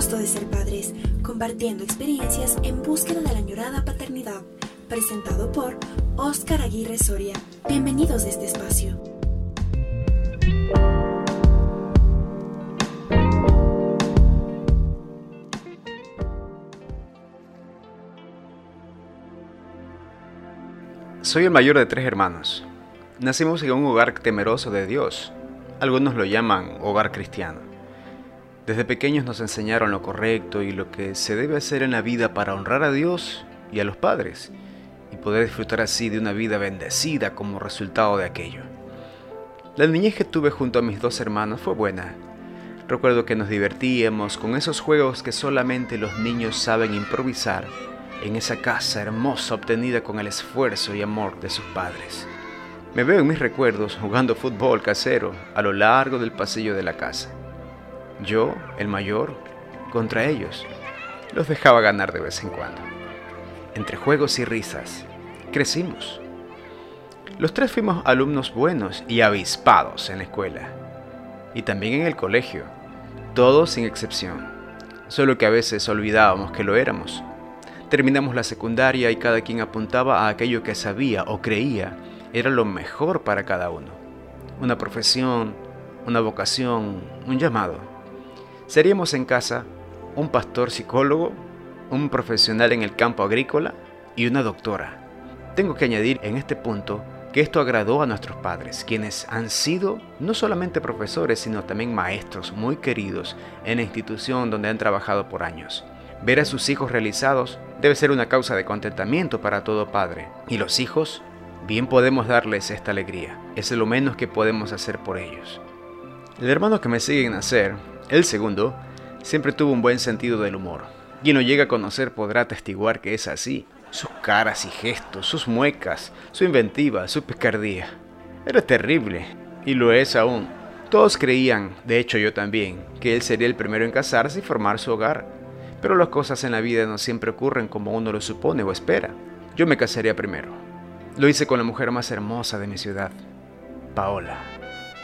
costo de ser padres, compartiendo experiencias en búsqueda de la añorada paternidad, presentado por Oscar Aguirre Soria. Bienvenidos a este espacio. Soy el mayor de tres hermanos. Nacimos en un hogar temeroso de Dios. Algunos lo llaman hogar cristiano. Desde pequeños nos enseñaron lo correcto y lo que se debe hacer en la vida para honrar a Dios y a los padres y poder disfrutar así de una vida bendecida como resultado de aquello. La niñez que tuve junto a mis dos hermanos fue buena. Recuerdo que nos divertíamos con esos juegos que solamente los niños saben improvisar en esa casa hermosa obtenida con el esfuerzo y amor de sus padres. Me veo en mis recuerdos jugando fútbol casero a lo largo del pasillo de la casa. Yo, el mayor, contra ellos, los dejaba ganar de vez en cuando. Entre juegos y risas, crecimos. Los tres fuimos alumnos buenos y avispados en la escuela. Y también en el colegio, todos sin excepción. Solo que a veces olvidábamos que lo éramos Terminamos la secundaria y cada quien apuntaba a aquello que sabía o creía era lo mejor para cada uno. Una profesión, una vocación, un llamado. Seríamos en casa un pastor psicólogo, un profesional en el campo agrícola y una doctora. Tengo que añadir en este punto que esto agradó a nuestros padres, quienes han sido no solamente profesores, sino también maestros muy queridos en la institución donde han trabajado por años. Ver a sus hijos realizados debe ser una causa de contentamiento para todo padre. Y los hijos, bien podemos darles esta alegría. Es lo menos que podemos hacer por ellos. El hermano que me sigue en nacer, el segundo, siempre tuvo un buen sentido del humor. Quien lo llega a conocer podrá atestiguar que es así. Sus caras y gestos, sus muecas, su inventiva, su picardía. Era terrible, y lo es aún. Todos creían, de hecho yo también, que él sería el primero en casarse y formar su hogar pero las cosas en la vida no siempre ocurren como uno lo supone o espera. Yo me casaría primero. Lo hice con la mujer más hermosa de mi ciudad, Paola.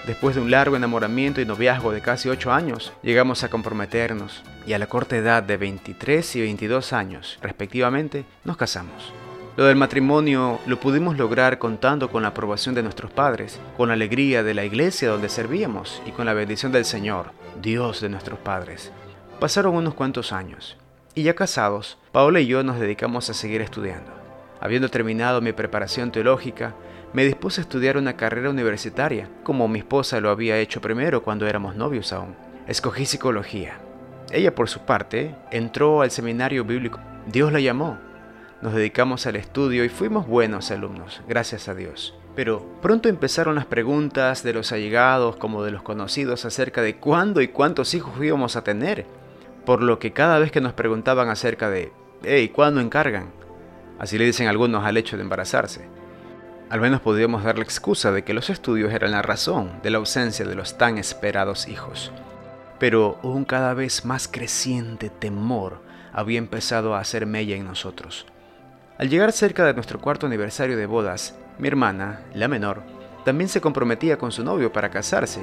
Después de un largo enamoramiento y noviazgo de casi 8 años, llegamos a comprometernos y a la corta edad de 23 y 22 años, respectivamente, nos casamos. Lo del matrimonio lo pudimos lograr contando con la aprobación de nuestros padres, con la alegría de la iglesia donde servíamos y con la bendición del Señor, Dios de nuestros padres. Pasaron unos cuantos años, y ya casados, Paola y yo nos dedicamos a seguir estudiando. Habiendo terminado mi preparación teológica, me dispuse a estudiar una carrera universitaria, como mi esposa lo había hecho primero cuando éramos novios aún. Escogí psicología. Ella, por su parte, entró al seminario bíblico. Dios la llamó. Nos dedicamos al estudio y fuimos buenos alumnos, gracias a Dios. Pero pronto empezaron las preguntas de los allegados como de los conocidos acerca de cuándo y cuántos hijos íbamos a tener por lo que cada vez que nos preguntaban acerca de, hey, ¿cuándo encargan? Así le dicen algunos al hecho de embarazarse. Al menos podíamos dar la excusa de que los estudios eran la razón de la ausencia de los tan esperados hijos. Pero un cada vez más creciente temor había empezado a hacer mella en nosotros. Al llegar cerca de nuestro cuarto aniversario de bodas, mi hermana, la menor, también se comprometía con su novio para casarse,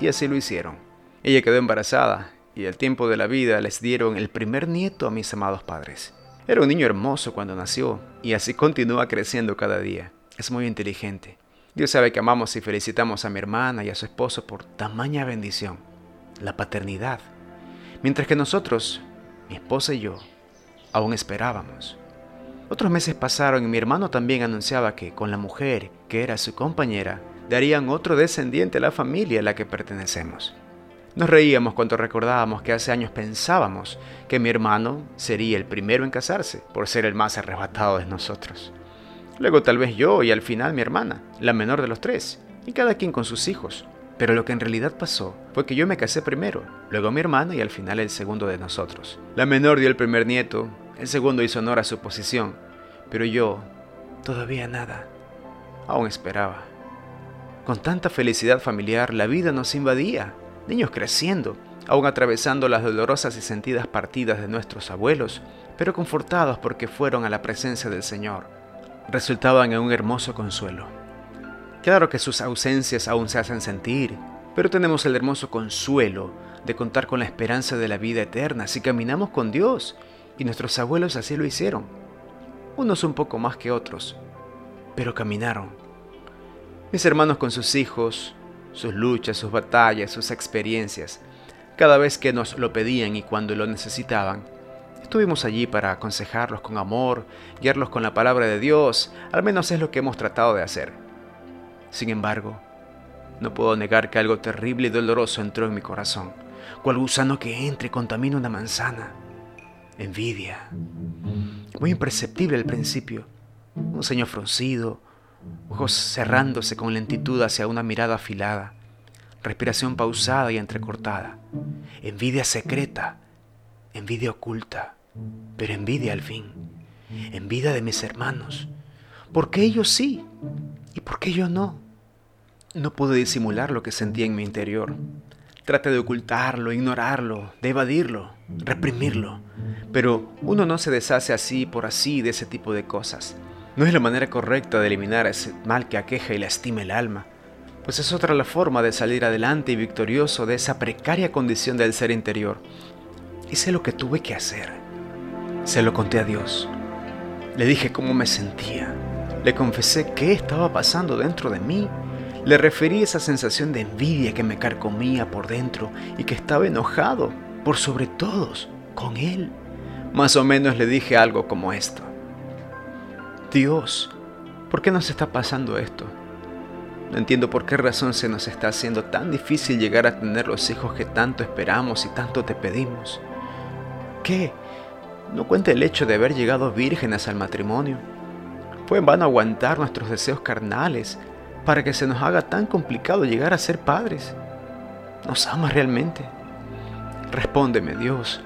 y así lo hicieron. Ella quedó embarazada y el tiempo de la vida les dieron el primer nieto a mis amados padres. Era un niño hermoso cuando nació y así continúa creciendo cada día. Es muy inteligente. Dios sabe que amamos y felicitamos a mi hermana y a su esposo por tamaña bendición, la paternidad. Mientras que nosotros, mi esposa y yo, aún esperábamos. Otros meses pasaron y mi hermano también anunciaba que con la mujer, que era su compañera, darían otro descendiente a la familia a la que pertenecemos. Nos reíamos cuando recordábamos que hace años pensábamos que mi hermano sería el primero en casarse, por ser el más arrebatado de nosotros. Luego tal vez yo y al final mi hermana, la menor de los tres, y cada quien con sus hijos. Pero lo que en realidad pasó fue que yo me casé primero, luego mi hermana y al final el segundo de nosotros. La menor dio el primer nieto, el segundo hizo honor a su posición, pero yo todavía nada. Aún esperaba. Con tanta felicidad familiar la vida nos invadía niños creciendo, aún atravesando las dolorosas y sentidas partidas de nuestros abuelos, pero confortados porque fueron a la presencia del Señor, resultaban en un hermoso consuelo. Claro que sus ausencias aún se hacen sentir, pero tenemos el hermoso consuelo de contar con la esperanza de la vida eterna si caminamos con Dios, y nuestros abuelos así lo hicieron. Unos un poco más que otros, pero caminaron. Mis hermanos con sus hijos, sus luchas, sus batallas, sus experiencias, cada vez que nos lo pedían y cuando lo necesitaban, estuvimos allí para aconsejarlos con amor, guiarlos con la palabra de Dios, al menos es lo que hemos tratado de hacer. Sin embargo, no puedo negar que algo terrible y doloroso entró en mi corazón, cual gusano que entra y contamina una manzana. Envidia. Muy imperceptible al principio, un ceño fruncido, ojos cerrándose con lentitud hacia una mirada afilada, respiración pausada y entrecortada, envidia secreta, envidia oculta, pero envidia al fin, envidia de mis hermanos, porque ellos sí y porque yo no. No pude disimular lo que sentía en mi interior. Traté de ocultarlo, ignorarlo, de evadirlo, reprimirlo, pero uno no se deshace así por así de ese tipo de cosas. No es la manera correcta de eliminar ese mal que aqueja y lastima el alma, pues es otra la forma de salir adelante y victorioso de esa precaria condición del ser interior. Hice lo que tuve que hacer. Se lo conté a Dios. Le dije cómo me sentía. Le confesé qué estaba pasando dentro de mí. Le referí esa sensación de envidia que me carcomía por dentro y que estaba enojado, por sobre todos, con Él. Más o menos le dije algo como esto. Dios, ¿por qué nos está pasando esto? No entiendo por qué razón se nos está haciendo tan difícil llegar a tener los hijos que tanto esperamos y tanto te pedimos. ¿Qué? No cuenta el hecho de haber llegado vírgenes al matrimonio. Fue en vano aguantar nuestros deseos carnales para que se nos haga tan complicado llegar a ser padres. ¿Nos amas realmente? Respóndeme, Dios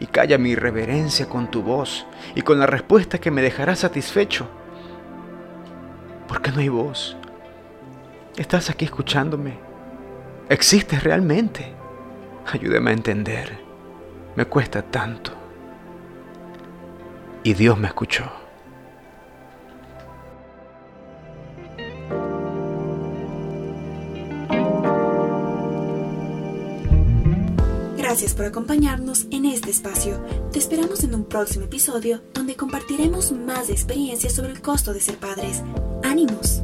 y calla mi irreverencia con tu voz y con la respuesta que me dejará satisfecho. ¿Por qué no hay voz? ¿Estás aquí escuchándome? ¿Existes realmente? Ayúdame a entender. Me cuesta tanto. Y Dios me escuchó. Gracias por acompañarnos en este espacio. Te esperamos en un próximo episodio donde compartiremos más experiencias sobre el costo de ser padres. ¡Ánimos!